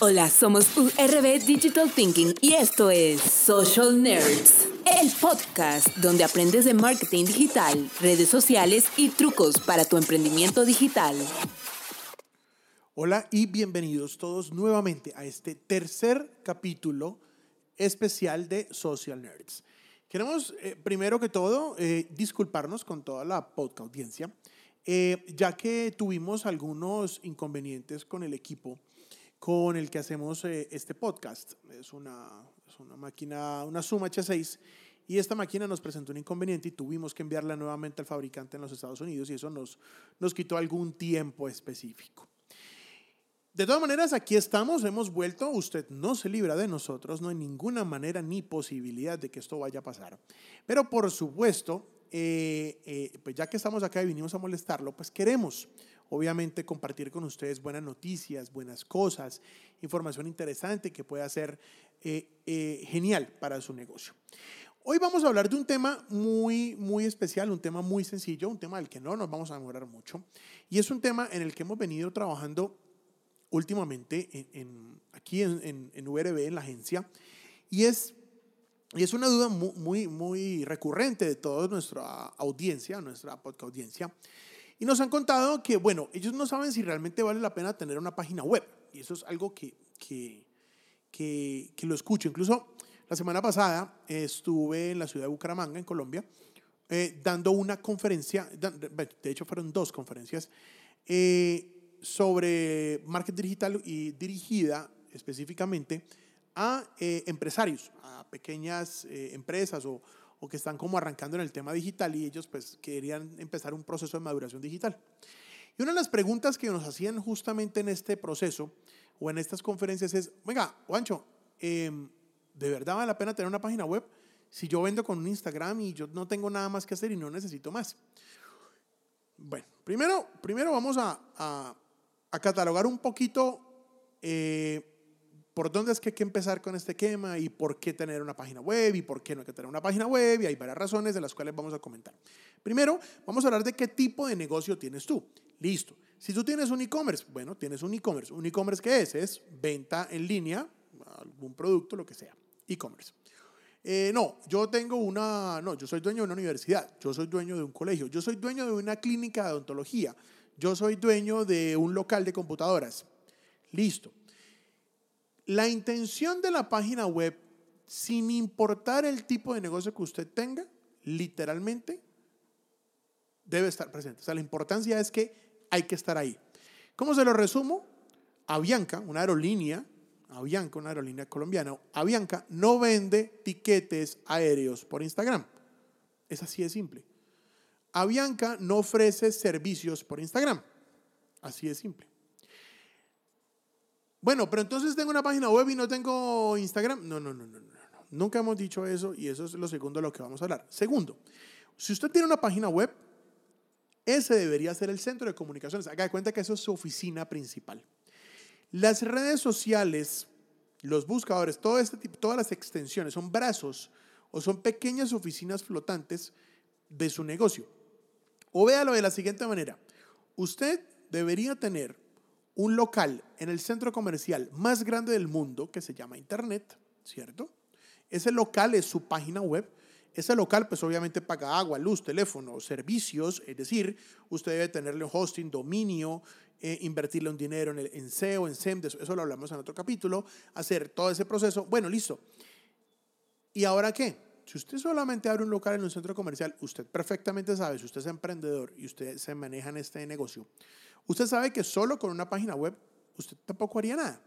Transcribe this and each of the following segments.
Hola, somos URB Digital Thinking y esto es Social Nerds, el podcast donde aprendes de marketing digital, redes sociales y trucos para tu emprendimiento digital. Hola y bienvenidos todos nuevamente a este tercer capítulo especial de Social Nerds. Queremos, eh, primero que todo, eh, disculparnos con toda la podcast audiencia, eh, ya que tuvimos algunos inconvenientes con el equipo con el que hacemos eh, este podcast. Es una, es una máquina, una Suma H6, y esta máquina nos presentó un inconveniente y tuvimos que enviarla nuevamente al fabricante en los Estados Unidos y eso nos, nos quitó algún tiempo específico. De todas maneras, aquí estamos, hemos vuelto, usted no se libra de nosotros, no hay ninguna manera ni posibilidad de que esto vaya a pasar. Pero por supuesto, eh, eh, pues ya que estamos acá y vinimos a molestarlo, pues queremos obviamente compartir con ustedes buenas noticias, buenas cosas, información interesante que pueda ser eh, genial para su negocio. Hoy vamos a hablar de un tema muy, muy especial, un tema muy sencillo, un tema del que no nos vamos a demorar mucho, y es un tema en el que hemos venido trabajando últimamente en, aquí en, en, en VRB, en la agencia, y es y es una duda muy, muy, recurrente de toda nuestra audiencia, nuestra podcast audiencia. Y nos han contado que, bueno, ellos no saben si realmente vale la pena tener una página web. Y eso es algo que, que, que, lo escucho. Incluso la semana pasada estuve en la ciudad de Bucaramanga, en Colombia, eh, dando una conferencia, de hecho fueron dos conferencias, eh, sobre marketing digital y dirigida específicamente a eh, empresarios, a pequeñas empresas o, o, que están como arrancando en el tema digital y ellos pues querían empezar un proceso de maduración digital. Y una de las preguntas que nos hacían justamente en este proceso o en estas conferencias es, venga, Juancho, em, ¿de verdad vale la pena tener una página web si yo vendo con un Instagram y yo no tengo nada más que hacer y no necesito más? Bueno, primero, primero vamos a catalogar un poquito eh, por dónde es que hay que empezar con este esquema y por qué tener una página web y por qué no hay que tener una página web y hay varias razones de las cuales vamos a comentar. Primero, vamos a hablar de qué tipo de negocio tienes tú. Listo. Si tú tienes un e-commerce, bueno, tienes un e-commerce. ¿Un e-commerce qué es? Es venta en línea, algún producto, lo que sea. E-commerce. Eh, no, yo tengo una, no, yo soy dueño de una universidad, yo soy dueño de un colegio, yo soy dueño de una clínica de odontología, yo soy dueño de un local de computadoras. Listo. La intención de la página web, sin importar el tipo de negocio que usted tenga, literalmente debe estar presente. O sea, la importancia es que hay que estar ahí. ¿Cómo se lo resumo? Avianca, una aerolínea, Avianca, una aerolínea colombiana, Avianca no vende tiquetes aéreos por Instagram. Es así de simple. Avianca no ofrece servicios por Instagram. Así de simple. Bueno, pero entonces tengo una página web y no tengo Instagram. No, no, no, no, no. Nunca hemos dicho eso y eso es lo segundo de lo que vamos a hablar. Segundo, si usted tiene una página web, ese debería ser el centro de comunicaciones. Haga de cuenta que eso es su oficina principal. Las redes sociales, los buscadores, todo este tipo, todas las extensiones son brazos o son pequeñas oficinas flotantes de su negocio. O véalo de la siguiente manera. Usted debería tener un local en el centro comercial más grande del mundo que se llama Internet, ¿cierto? Ese local es su página web. Ese local, pues obviamente paga agua, luz, teléfono, servicios, es decir, usted debe tenerle un hosting, dominio, eh, invertirle un dinero en, el, en SEO, en SEM, eso lo hablamos en otro capítulo, hacer todo ese proceso. Bueno, listo. ¿Y ahora qué? Si usted solamente abre un local en un centro comercial, usted perfectamente sabe, si usted es emprendedor y usted se maneja en este negocio, Usted sabe que solo con una página web usted tampoco haría nada.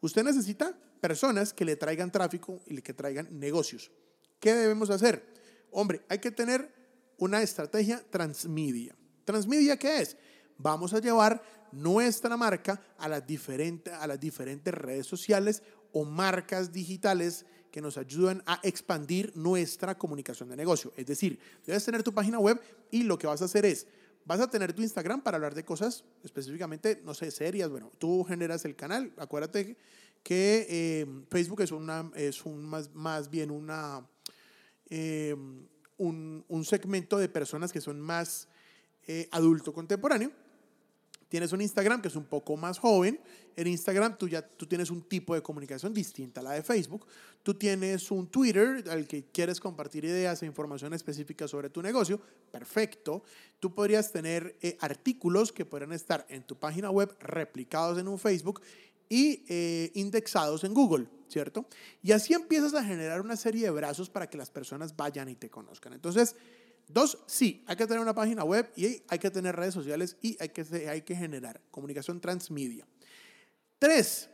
Usted necesita personas que le traigan tráfico y que traigan negocios. ¿Qué debemos hacer? Hombre, hay que tener una estrategia transmedia. ¿Transmedia qué es? Vamos a llevar nuestra marca a las, diferentes, a las diferentes redes sociales o marcas digitales que nos ayudan a expandir nuestra comunicación de negocio. Es decir, debes tener tu página web y lo que vas a hacer es Vas a tener tu Instagram para hablar de cosas específicamente, no sé, serias. Bueno, tú generas el canal. Acuérdate que eh, Facebook es, una, es un, más, más bien una, eh, un, un, segmento de personas que son más eh, adulto contemporáneo. Tienes un Instagram que es un poco más joven. En Instagram tú ya tú tienes un tipo de comunicación distinta a la de Facebook. Tú tienes un Twitter al que quieres compartir ideas e información específica sobre tu negocio. Perfecto. Tú podrías tener eh, artículos que podrían estar en tu página web replicados en un Facebook y eh, indexados en Google, ¿cierto? Y así empiezas a generar una serie de brazos para que las personas vayan y te conozcan. Entonces, Dos, sí, hay que tener una página web y hay que tener redes sociales y hay que, hay que generar comunicación transmedia. Tres,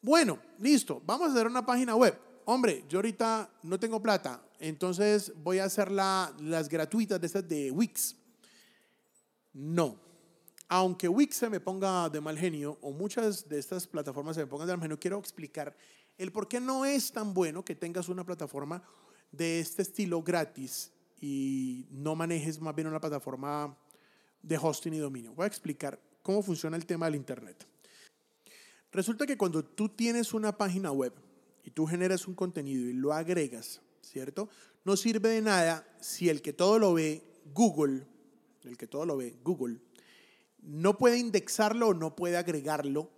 bueno, listo, vamos a hacer una página web. Hombre, yo ahorita no tengo plata, entonces voy a hacer las gratuitas de estas de Wix. No. Aunque Wix se me ponga de mal genio o muchas de estas plataformas se me pongan de mal genio, quiero explicar el por qué no es tan bueno que tengas una plataforma de este estilo gratis y no manejes más bien una plataforma de hosting y dominio. Voy a explicar cómo funciona el tema del Internet. Resulta que cuando tú tienes una página web y tú generas un contenido y lo agregas, ¿cierto? No sirve de nada si el que todo lo ve, Google, el que todo lo ve, Google, no puede indexarlo o no puede agregarlo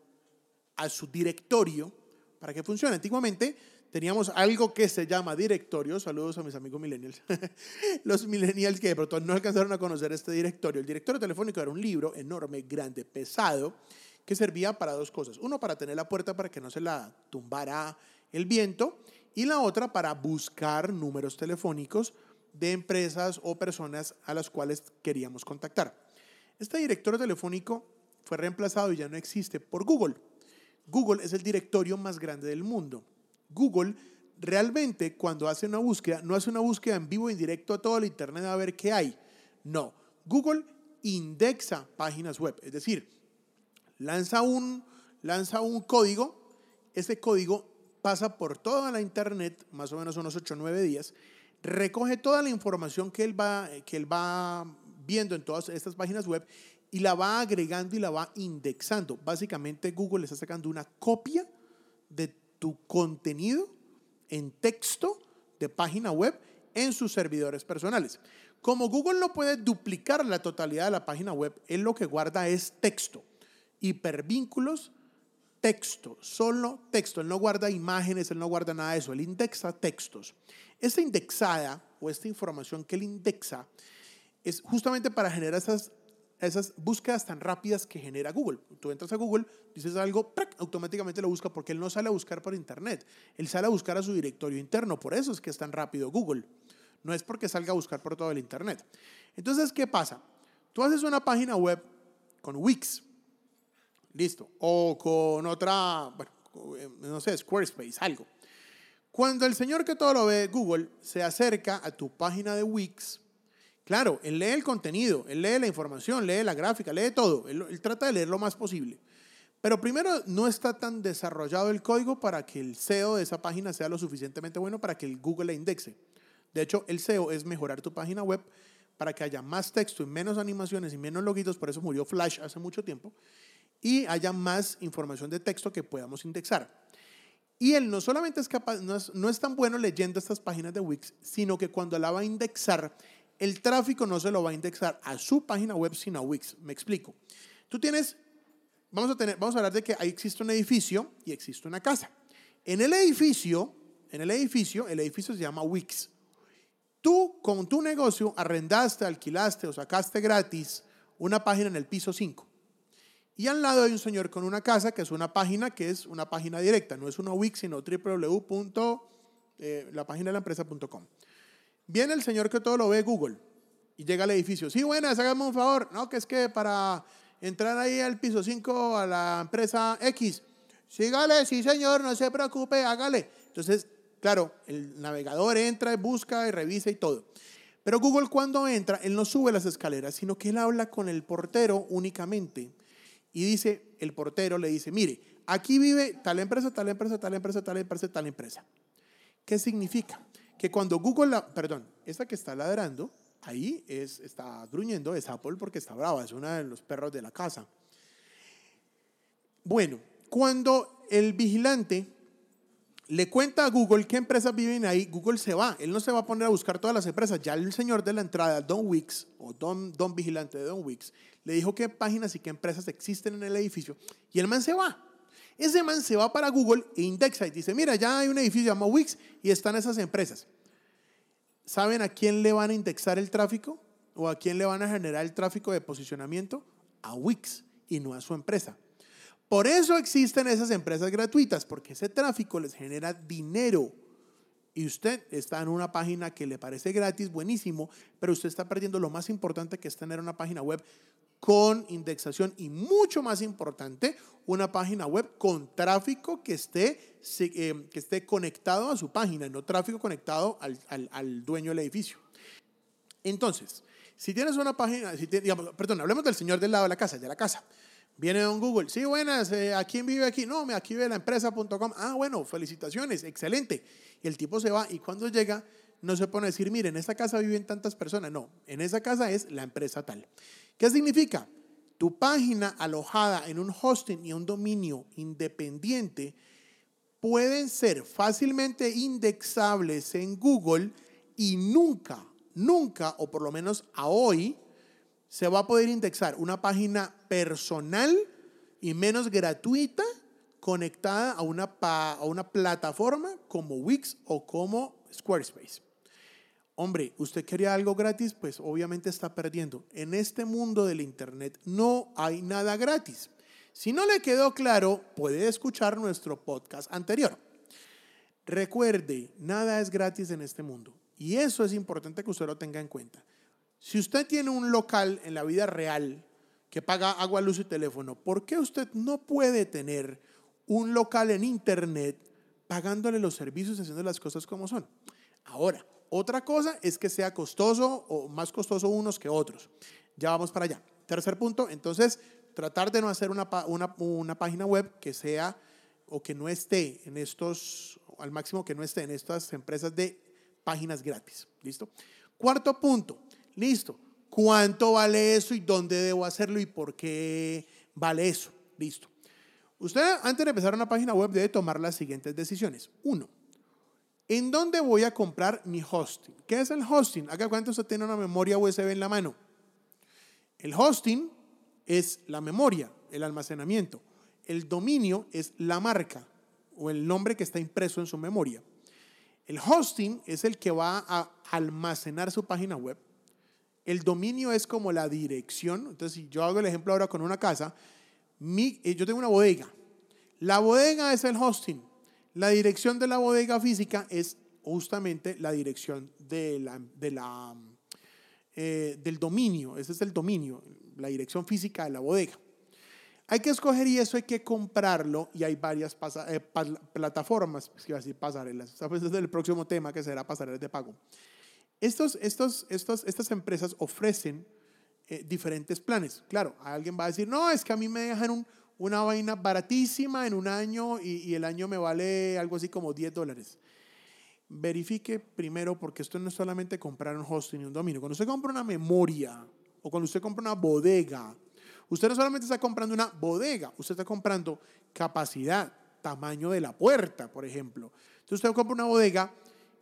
a su directorio para que funcione. Antiguamente teníamos algo que se llama directorio. Saludos a mis amigos millennials. Los millennials que de pronto no alcanzaron a conocer este directorio. El directorio telefónico era un libro enorme, grande, pesado, que servía para dos cosas. Uno, para tener la puerta para que no se la tumbara el viento. Y la otra, para buscar números telefónicos de empresas o personas a las cuales queríamos contactar. Este directorio telefónico fue reemplazado y ya no existe por Google. Google es el directorio más grande del mundo. Google realmente cuando hace una búsqueda, no hace una búsqueda en vivo, en directo a todo el Internet a ver qué hay. No, Google indexa páginas web, es decir, lanza un, lanza un código, ese código pasa por toda la Internet, más o menos unos 8 o 9 días, recoge toda la información que él, va, que él va viendo en todas estas páginas web y la va agregando y la va indexando. Básicamente Google está sacando una copia de tu contenido en texto de página web en sus servidores personales. Como Google no puede duplicar la totalidad de la página web, él lo que guarda es texto, hipervínculos, texto, solo texto. Él no guarda imágenes, él no guarda nada de eso, él indexa textos. Esta indexada o esta información que él indexa es justamente para generar esas esas búsquedas tan rápidas que genera Google. Tú entras a Google, dices algo, automáticamente lo busca porque él no sale a buscar por Internet, él sale a buscar a su directorio interno, por eso es que es tan rápido Google. No es porque salga a buscar por todo el Internet. Entonces, ¿qué pasa? Tú haces una página web con Wix, listo, o con otra, bueno, eh, no sé, Squarespace, algo. Cuando el señor que todo lo ve, Google, se acerca a tu página de Wix, Claro, él lee el contenido, él lee la información, lee la gráfica, lee todo. Él, trata de leer lo más posible. Pero primero, no está tan desarrollado el código para que el SEO de esa página sea lo suficientemente bueno para que el Google la indexe. De hecho, el SEO es mejorar tu página web para que haya más texto y menos animaciones y menos logitos, por eso murió Flash hace mucho tiempo, y haya más información de texto que podamos indexar. Y él no solamente es capaz, no es, no es tan bueno leyendo estas páginas de Wix, sino que cuando la va a indexar, el tráfico no se lo va a indexar a su página web, sino a Wix. Me explico. Tú tienes, vamos a, tener, vamos a hablar de que ahí existe un edificio y existe una casa. En el edificio, en el edificio, el edificio se llama Wix. Tú con tu negocio arrendaste, alquilaste o sacaste gratis una página en el piso 5. Y al lado hay un señor con una casa que es una página que es una página directa, no es una Wix, sino www. Eh, la página de la empresa.com. Viene el señor que todo lo ve Google y llega al edificio. Sí, buenas, hágame un favor. No, que es que para entrar ahí al piso 5 a la empresa X, sígale, sí señor, no se preocupe, hágale. Entonces, claro, el navegador entra, busca y revisa y todo. Pero Google cuando entra, él no sube las escaleras, sino que él habla con el portero únicamente. Y dice, el portero le dice, mire, aquí vive tal empresa, tal empresa, tal empresa, tal empresa, tal empresa. ¿Qué significa? Que cuando Google, la, perdón, esta que está ladrando, ahí es, está gruñendo, es Apple porque está brava, es uno de los perros de la casa. Bueno, cuando el vigilante le cuenta a Google qué empresas viven ahí, Google se va. Él no se va a poner a buscar todas las empresas. Ya el señor de la entrada, Don Wicks, o Don, Don Vigilante de Don Wicks, le dijo qué páginas y qué empresas existen en el edificio. Y el man se va. Ese man se va para Google e indexa y dice, mira, ya hay un edificio llamado Wix y están esas empresas. ¿Saben a quién le van a indexar el tráfico? ¿O a quién le van a generar el tráfico de posicionamiento? A Wix y no a su empresa. Por eso existen esas empresas gratuitas, porque ese tráfico les genera dinero. Y usted está en una página que le parece gratis, buenísimo, pero usted está perdiendo lo más importante que es tener una página web con indexación y mucho más importante, una página web con tráfico que esté, eh, que esté conectado a su página, no tráfico conectado al, al, dueño del edificio. Entonces, si tienes una página, si digamos, perdón, hablemos del señor del lado de la casa, de la casa. Viene don Google, sí, buenas, eh, ¿a quién vive aquí? No, aquí vive la empresa.com. Ah, bueno, felicitaciones, excelente. Y el tipo se va y cuando llega no se pone a decir, mire, en esta casa viven tantas personas. No, en esa casa es la empresa tal. ¿Qué significa? Tu página alojada en un hosting y un dominio independiente pueden ser fácilmente indexables en Google y nunca, nunca, o por lo menos a hoy, se va a poder indexar una página personal y menos gratuita conectada a una, a una plataforma como Wix o como Squarespace. Hombre, usted quería algo gratis, pues obviamente está perdiendo. En este mundo del Internet no hay nada gratis. Si no le quedó claro, puede escuchar nuestro podcast anterior. Recuerde, nada es gratis en este mundo. Y eso es importante que usted lo tenga en cuenta. Si usted tiene un local en la vida real que paga agua, luz y teléfono, ¿por qué usted no puede tener un local en Internet pagándole los servicios y haciendo las cosas como son? Ahora, otra cosa es que sea costoso o más costoso unos que otros. Ya vamos para allá. Tercer punto, entonces, tratar de no hacer una, una, página web que sea o que no esté en estos, al máximo que no esté en estas empresas de páginas gratis. ¿Listo? Cuarto punto, listo. ¿Cuánto vale eso y dónde debo hacerlo y por qué vale eso? Listo. Usted antes de empezar una página web debe tomar las siguientes decisiones. Uno, ¿En dónde voy a comprar mi hosting? ¿Qué es el hosting? Acá cuánto usted tiene una memoria USB en la mano. El hosting es la memoria, el almacenamiento. El dominio es la marca o el nombre que está impreso en su memoria. El hosting es el que va a almacenar su página web. El dominio es como la dirección. Entonces, si yo hago el ejemplo ahora con una casa, eh, yo tengo una bodega. La bodega es el hosting. La dirección de la bodega física es justamente la dirección eh, del dominio, ese es el dominio, la dirección física de la bodega. Hay que escoger y eso hay que comprarlo y hay varias eh, plataformas, pues, decir pasarelas. Ese es el próximo tema que será pasarelas de pago. Estos, estos, estos, estas empresas ofrecen eh, diferentes planes. Claro, alguien va a decir, no, es que a mí me dejan un, una vaina baratísima en un año y, el año me vale algo así como 10 dólares. Verifique primero, porque esto no es solamente comprar un hosting y un dominio. Cuando usted compra una memoria o cuando usted compra una bodega, usted no solamente está comprando una bodega, usted está comprando capacidad, tamaño de la puerta, por ejemplo. Entonces usted compra una bodega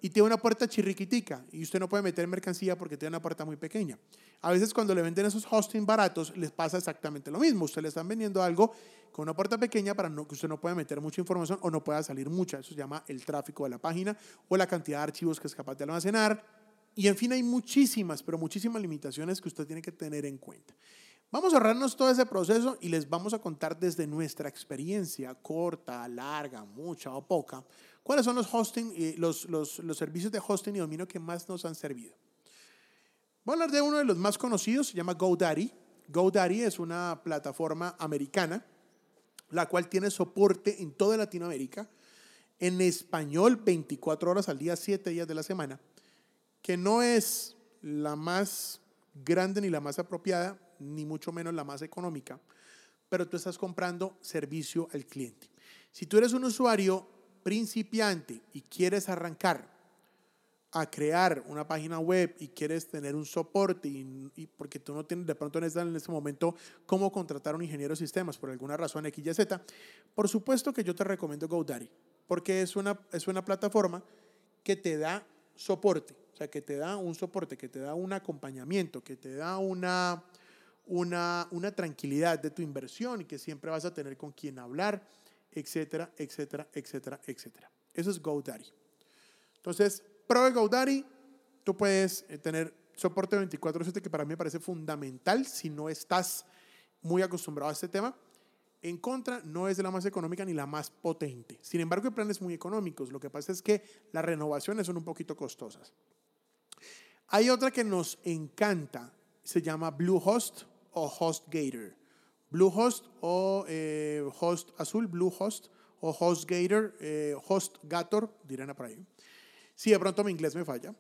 y tiene una puerta chirriquitica y usted no puede meter mercancía porque tiene una puerta muy pequeña. A veces cuando le venden esos hosting baratos les pasa exactamente lo mismo. Usted le están vendiendo algo con una puerta pequeña para que usted no pueda meter mucha información o no pueda salir mucha. Eso se llama el tráfico de la página o la cantidad de archivos que es capaz de almacenar. Y en fin, hay muchísimas, pero muchísimas limitaciones que usted tiene que tener en cuenta. Vamos a ahorrarnos todo ese proceso y les vamos a contar desde nuestra experiencia, corta, larga, mucha o poca, cuáles son los, hosting, los, los, los servicios de hosting y dominio que más nos han servido. Voy a hablar de uno de los más conocidos, se llama GoDaddy. GoDaddy es una plataforma americana, la cual tiene soporte en toda Latinoamérica, en español 24 horas al día, 7 días de la semana, que no es la más grande ni la más apropiada, ni mucho menos la más económica, pero tú estás comprando servicio al cliente. Si tú eres un usuario principiante y quieres arrancar a crear una página web y quieres tener un soporte y, porque tú no tienes de pronto en este, en este momento cómo contratar a un ingeniero de sistemas por alguna razón X, Y, Z, por supuesto que yo te recomiendo GoDaddy. porque es una, es una plataforma que te da soporte, o sea, que te da un soporte, que te da un acompañamiento, que te da una, una, una tranquilidad de tu inversión y que siempre vas a tener con quien hablar, etcétera, etcétera, etcétera, etcétera. Eso es GoDaddy. Entonces, pro de GoDaddy, tú puedes eh, tener soporte 24/7 que para mí me parece fundamental si no estás muy acostumbrado a este tema. En contra, no es la más económica ni la más potente. Sin embargo, hay planes muy económicos. Lo que pasa es que las renovaciones son un poquito costosas. Hay otra que nos encanta, se llama Bluehost o HostGator. Bluehost o eh, Host Azul, Bluehost o HostGator, eh, HostGator, dirán por ahí. Si de pronto mi inglés me falla.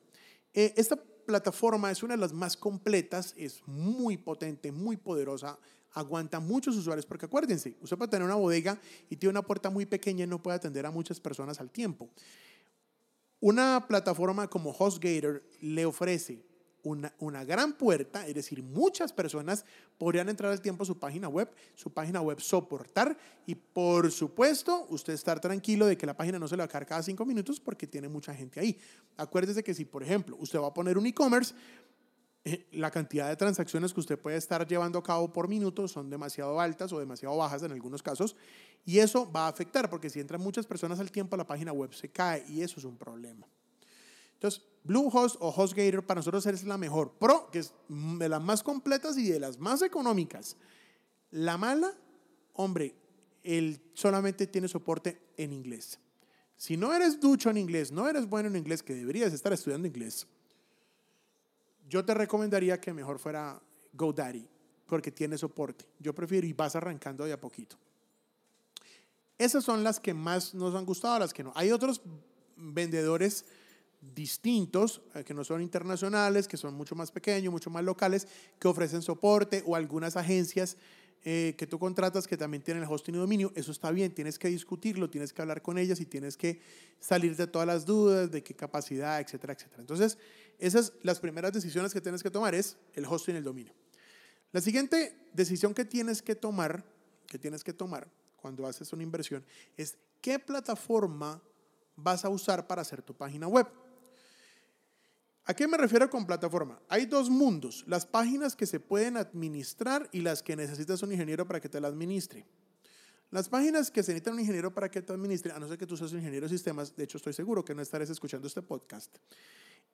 Eh, esta plataforma es una de las más completas, es muy potente, muy poderosa, aguanta muchos usuarios, porque acuérdense, usted puede tener una bodega y tiene una puerta muy pequeña y no puede atender a muchas personas al tiempo. Una plataforma como HostGator le ofrece una, gran puerta, es decir, muchas personas podrían entrar al tiempo a su página web, su página web soportar y por supuesto usted estar tranquilo de que la página no se le va a caer cada cinco minutos porque tiene mucha gente ahí. Acuérdese que si, por ejemplo, usted va a poner un e-commerce, eh, la cantidad de transacciones que usted puede estar llevando a cabo por minuto son demasiado altas o demasiado bajas en algunos casos y eso va a afectar porque si entran muchas personas al tiempo la página web se cae y eso es un problema. Entonces, Bluehost o HostGator para nosotros es la mejor. Pro, que es de las más completas y de las más económicas. La mala, hombre, él solamente tiene soporte en inglés. Si no eres ducho en inglés, no eres bueno en inglés, que deberías estar estudiando inglés, yo te recomendaría que mejor fuera GoDaddy, porque tiene soporte. Yo prefiero y vas arrancando de a poquito. Esas son las que más nos han gustado, las que no. Hay otros vendedores distintos, eh, que no son internacionales, que son mucho más pequeños, mucho más locales, que ofrecen soporte o algunas agencias eh, que tú contratas que también tienen el hosting y dominio. Eso está bien, tienes que discutirlo, tienes que hablar con ellas y tienes que salir de todas las dudas, de qué capacidad, etcétera, etcétera. Entonces, esas las primeras decisiones que tienes que tomar es el hosting y el dominio. La siguiente decisión que tienes que tomar, que tienes que tomar cuando haces una inversión, es qué plataforma vas a usar para hacer tu página web. ¿A qué me refiero con plataforma? Hay dos mundos, las páginas que se pueden administrar y las que necesitas un ingeniero para que te la administre. Las páginas que se necesitan un ingeniero para que te administre, a no ser que tú seas un ingeniero de sistemas, de hecho estoy seguro que no estarás escuchando este podcast.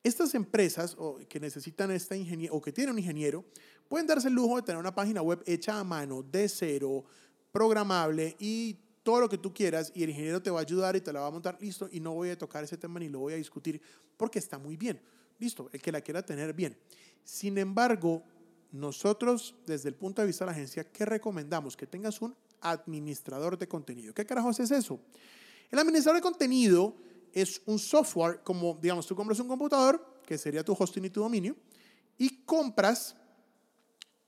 Estas empresas o que necesitan esta ingeniero o que tienen un ingeniero pueden darse el lujo de tener una página web hecha a mano, de cero, programable y todo lo que tú quieras y el ingeniero te va a ayudar y te la va a montar listo y no voy a tocar ese tema ni lo voy a discutir porque está muy bien. Listo, el que la quiera tener bien. Sin embargo, nosotros, desde el punto de vista de la agencia, ¿qué recomendamos? Que tengas un administrador de contenido. ¿Qué carajos es eso? El administrador de contenido es un software, como digamos, tú compras un computador, que sería tu hosting y tu dominio, y compras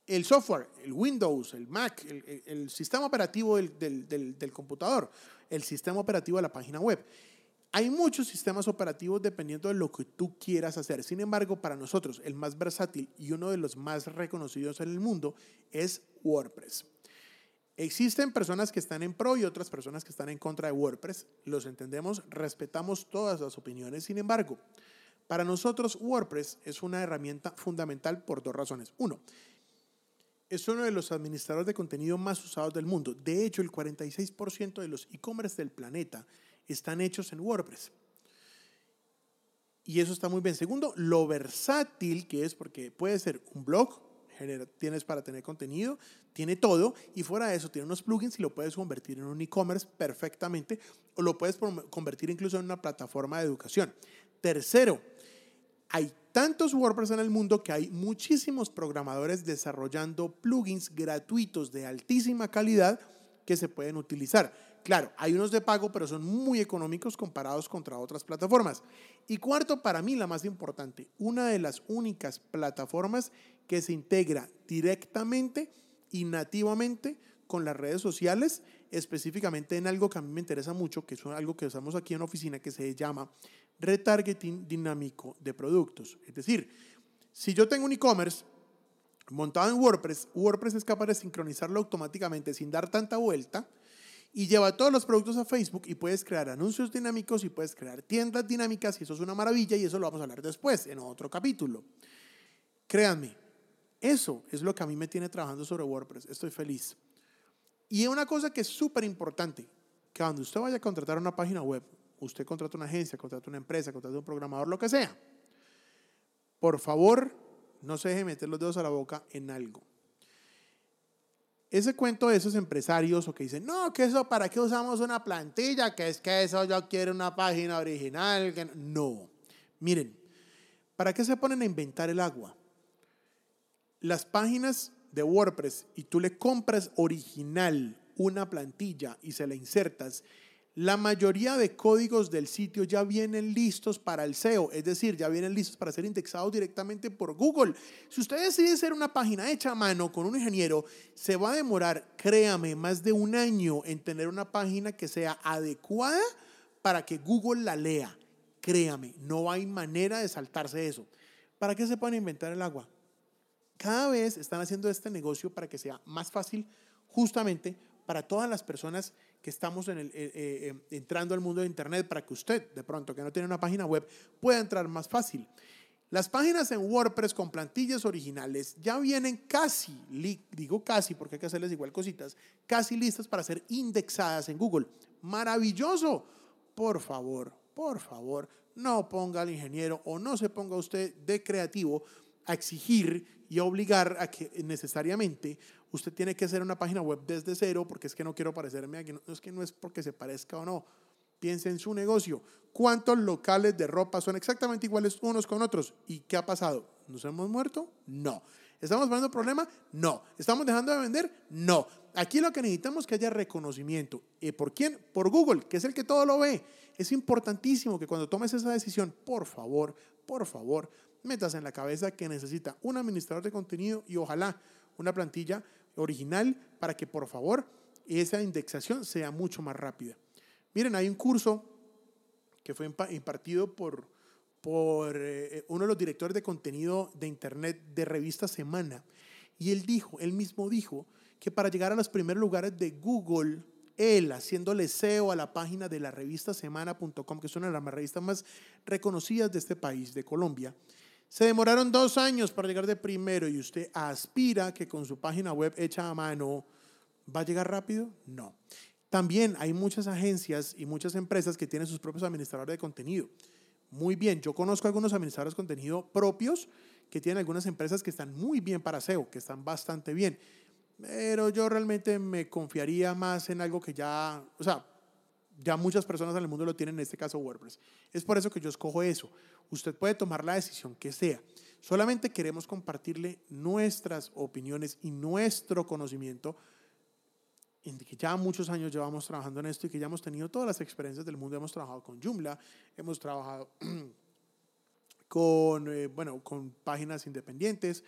el software, el Windows, el Mac, el, sistema operativo del, del computador, el sistema operativo de la página web. Hay muchos sistemas operativos dependiendo de lo que tú quieras hacer. Sin embargo, para nosotros el más versátil y uno de los más reconocidos en el mundo es WordPress. Existen personas que están en pro y otras personas que están en contra de WordPress. Los entendemos, respetamos todas las opiniones. Sin embargo, para nosotros WordPress es una herramienta fundamental por dos razones. Uno, es uno de los administradores de contenido más usados del mundo. De hecho, el 46% de los e-commerce del planeta están hechos en WordPress. Y eso está muy bien. Segundo, lo versátil que es, porque puede ser un blog, tienes para tener contenido, tiene todo, y fuera de eso tiene unos plugins y lo puedes convertir en un e-commerce perfectamente, o lo puedes convertir incluso en una plataforma de educación. Tercero, hay tantos WordPress en el mundo que hay muchísimos programadores desarrollando plugins gratuitos de altísima calidad que se pueden utilizar. Claro, hay unos de pago, pero son muy económicos comparados contra otras plataformas. Y cuarto, para mí la más importante, una de las únicas plataformas que se integra directamente y nativamente con las redes sociales, específicamente en algo que a mí me interesa mucho, que es algo que usamos aquí en oficina, que se llama retargeting dinámico de productos. Es decir, si yo tengo un e-commerce montado en WordPress, WordPress es capaz de sincronizarlo automáticamente sin dar tanta vuelta y lleva todos los productos a Facebook y puedes crear anuncios dinámicos y puedes crear tiendas dinámicas y eso es una maravilla y eso lo vamos a hablar después en otro capítulo. Créanme, eso es lo que a mí me tiene trabajando sobre WordPress. Estoy feliz. Y una cosa que es súper importante, que cuando usted vaya a contratar una página web, usted contrata una agencia, contrata una empresa, contrata un programador, lo que sea, por favor, no se deje meter los dedos a la boca en algo. Ese cuento de esos empresarios o que dicen, no, que eso, ¿para qué usamos una plantilla? Que es que eso yo quiero una página original. Que no. Miren, ¿para qué se ponen a inventar el agua? Las páginas de WordPress y tú le compras original una plantilla y se la insertas la mayoría de códigos del sitio ya vienen listos para el SEO, es decir, ya vienen listos para ser indexados directamente por Google. Si usted decide hacer una página hecha a mano con un ingeniero, se va a demorar, créame, más de un año en tener una página que sea adecuada para que Google la lea. Créame, no hay manera de saltarse eso. ¿Para qué se pueden inventar el agua? Cada vez están haciendo este negocio para que sea más fácil justamente para todas las personas que estamos en el, eh, eh, em, entrando al mundo de Internet para que usted, de pronto, que no tiene una página web, pueda entrar más fácil. Las páginas en WordPress con plantillas originales ya vienen casi, digo casi porque hay que hacerles igual cositas, casi listas para ser indexadas en Google. Maravilloso. Por favor, por favor, no ponga al ingeniero o no se ponga usted de creativo a exigir y a obligar a que necesariamente usted tiene que hacer una página web desde cero porque es que no quiero parecerme aquí. No, es que no es porque se parezca o no. Piense en su negocio. ¿Cuántos locales de ropa son exactamente iguales unos con otros? ¿Y qué ha pasado? ¿Nos hemos muerto? No. ¿Estamos poniendo problema? No. ¿Estamos dejando de vender? No. Aquí lo que necesitamos es que haya reconocimiento. ¿Y por quién? Por Google, que es el que todo lo ve. Es importantísimo que cuando tomes esa decisión, por favor, por favor, metas en la cabeza que necesita un administrador de contenido y ojalá una plantilla original para que por favor esa indexación sea mucho más rápida. Miren, hay un curso que fue impartido por, por eh, uno de los directores de contenido de Internet de revista Semana. Y él dijo, él mismo dijo, que para llegar a los primeros lugares de Google, él haciéndole SEO a la página de la revista semana.com, que es una de las revistas más reconocidas de este país, de Colombia, se demoraron dos años para llegar de primero y usted aspira que con su página web hecha a mano va a llegar rápido. No. También hay muchas agencias y muchas empresas que tienen sus propios administradores de contenido. Muy bien, yo conozco algunos administradores de contenido propios que tienen algunas empresas que están muy bien para SEO, que están bastante bien. Pero yo realmente me confiaría más en algo que ya, o sea, ya muchas personas en el mundo lo tienen, en este caso WordPress. Es por eso que yo escojo eso. Usted puede tomar la decisión que sea. Solamente queremos compartirle nuestras opiniones y nuestro conocimiento en que ya muchos años llevamos trabajando en esto y que ya hemos tenido todas las experiencias del mundo. Hemos trabajado con Joomla, hemos trabajado con, eh, bueno, con páginas independientes,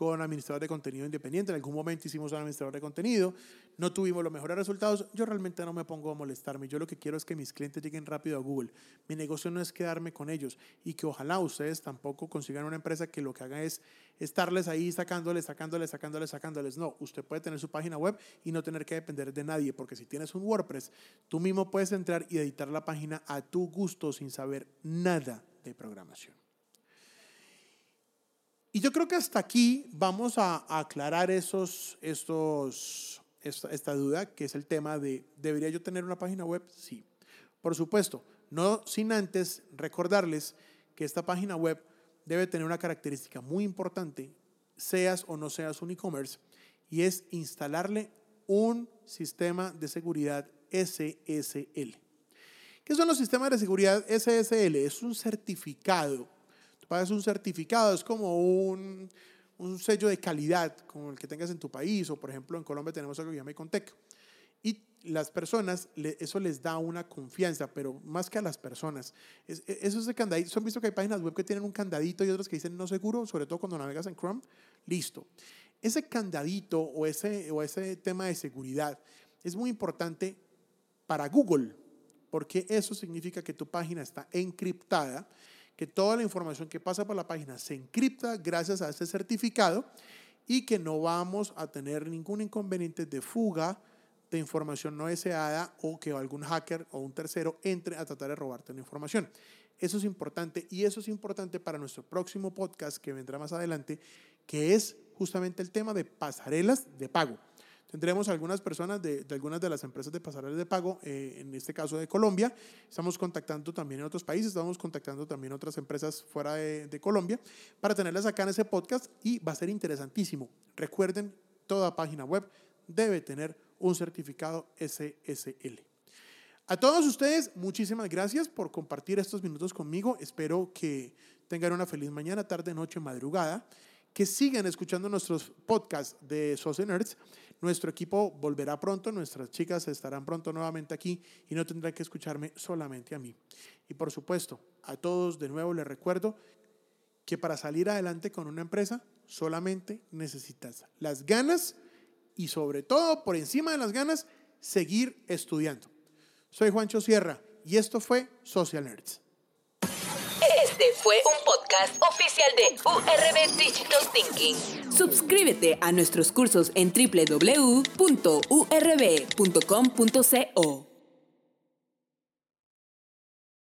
con administrador de contenido independiente. En algún momento hicimos un administrador de contenido, no tuvimos los mejores resultados. Yo realmente no me pongo a molestarme. Yo lo que quiero es que mis clientes lleguen rápido a Google. Mi negocio no es quedarme con ellos y que ojalá ustedes tampoco consigan una empresa que lo que haga es estarles ahí sacándoles, sacándoles, sacándoles, sacándoles. No, usted puede tener su página web y no tener que depender de nadie, porque si tienes un WordPress, tú mismo puedes entrar y editar la página a tu gusto sin saber nada de programación. Y yo creo que hasta aquí vamos a, aclarar esos, estos, esta, duda, que es el tema de, ¿debería yo tener una página web? Sí. Por supuesto, no sin antes recordarles que esta página web debe tener una característica muy importante, seas o no seas un e-commerce, y es instalarle un sistema de seguridad SSL. ¿Qué son los sistemas de seguridad SSL? Es un certificado pagas un certificado, es como un, un, sello de calidad como el que tengas en tu país, o por ejemplo en Colombia tenemos algo que se llama Icontec. Y las personas, eso les da una confianza, pero más que a las personas. Es, e, eso es de candadito. ¿Han visto que hay páginas web que tienen un candadito y otras que dicen no seguro, sobre todo cuando navegas en Chrome? Listo. Ese candadito o ese, o ese tema de seguridad es muy importante para Google, porque eso significa que tu página está encriptada que toda la información que pasa por la página se encripta gracias a este certificado y que no vamos a tener ningún inconveniente de fuga de información no deseada o que algún hacker o un tercero entre a tratar de robarte la información. Eso es importante y eso es importante para nuestro próximo podcast que vendrá más adelante, que es justamente el tema de pasarelas de pago. Tendremos algunas personas de, algunas de las empresas de pasarelas de pago, eh, en este caso de Colombia. Estamos contactando también en otros países, estamos contactando también otras empresas fuera de, Colombia para tenerlas acá en ese podcast y va a ser interesantísimo. Recuerden, toda página web debe tener un certificado SSL. A todos ustedes, muchísimas gracias por compartir estos minutos conmigo. Espero que tengan una feliz mañana, tarde, noche, madrugada. Que sigan escuchando nuestros podcasts de Social Nerds. Nuestro equipo volverá pronto, nuestras chicas estarán pronto nuevamente aquí y no tendrán que escucharme solamente a mí. Y por supuesto, a todos de nuevo les recuerdo que para salir adelante con una empresa solamente necesitas las ganas y sobre todo, por encima de las ganas, seguir estudiando. Soy Juancho Sierra y esto fue Social Nerds. Este fue un podcast oficial de URB Digital Thinking. Suscríbete a nuestros cursos en www.urb.com.co.